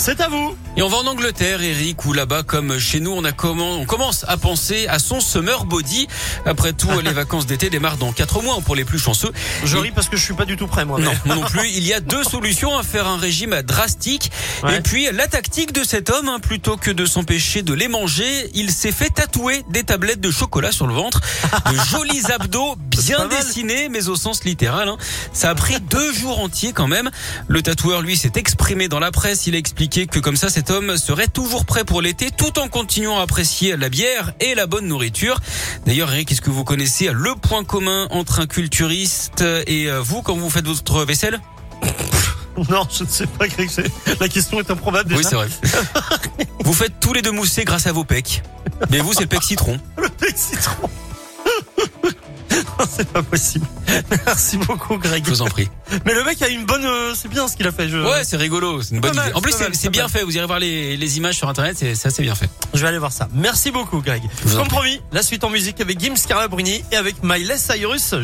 C'est à vous. Et on va en Angleterre, Eric, où là-bas, comme chez nous, on, a comment, on commence à penser à son summer body. Après tout, les vacances d'été démarrent dans quatre mois pour les plus chanceux. Je Et- ris parce que je suis pas du tout prêt, moi. Non, moi non plus. Il y a deux solutions à faire un régime drastique. Ouais. Et puis, la tactique de cet homme, hein, plutôt que de s'empêcher de les manger, il s'est fait tatouer des tablettes de chocolat sur le ventre. De jolis abdos bien dessinés, mais au sens littéral. hein. Ça a pris deux jours entiers quand même. Le tatoueur, lui, s'est exprimé dans la presse. Il a expliqué que comme ça, cet homme serait toujours prêt pour l'été, tout en continuant à apprécier la bière et la bonne nourriture. D'ailleurs, Eric, est-ce que vous connaissez le point commun entre un culturiste et euh, vous quand vous faites votre vaisselle? Non, je ne sais pas, La question est improbable déjà. Oui, c'est vrai. vous faites tous les deux mousser grâce à vos pecs. Mais vous, c'est le pec citron. Le pec citron. C'est pas possible. Merci beaucoup, Greg. Je vous en prie. Mais le mec a une bonne. euh, c'est bien ce qu'il a fait. Je... Ouais, c'est rigolo. C'est une bonne mal, idée. En plus, c'est bien mal. fait. Vous irez voir les, les images sur Internet. C'est c'est assez bien fait. Je vais aller voir ça. Merci beaucoup, Greg. vous Comme promis, la suite en musique avec Gims Carla Bruni et avec Miley Cyrus.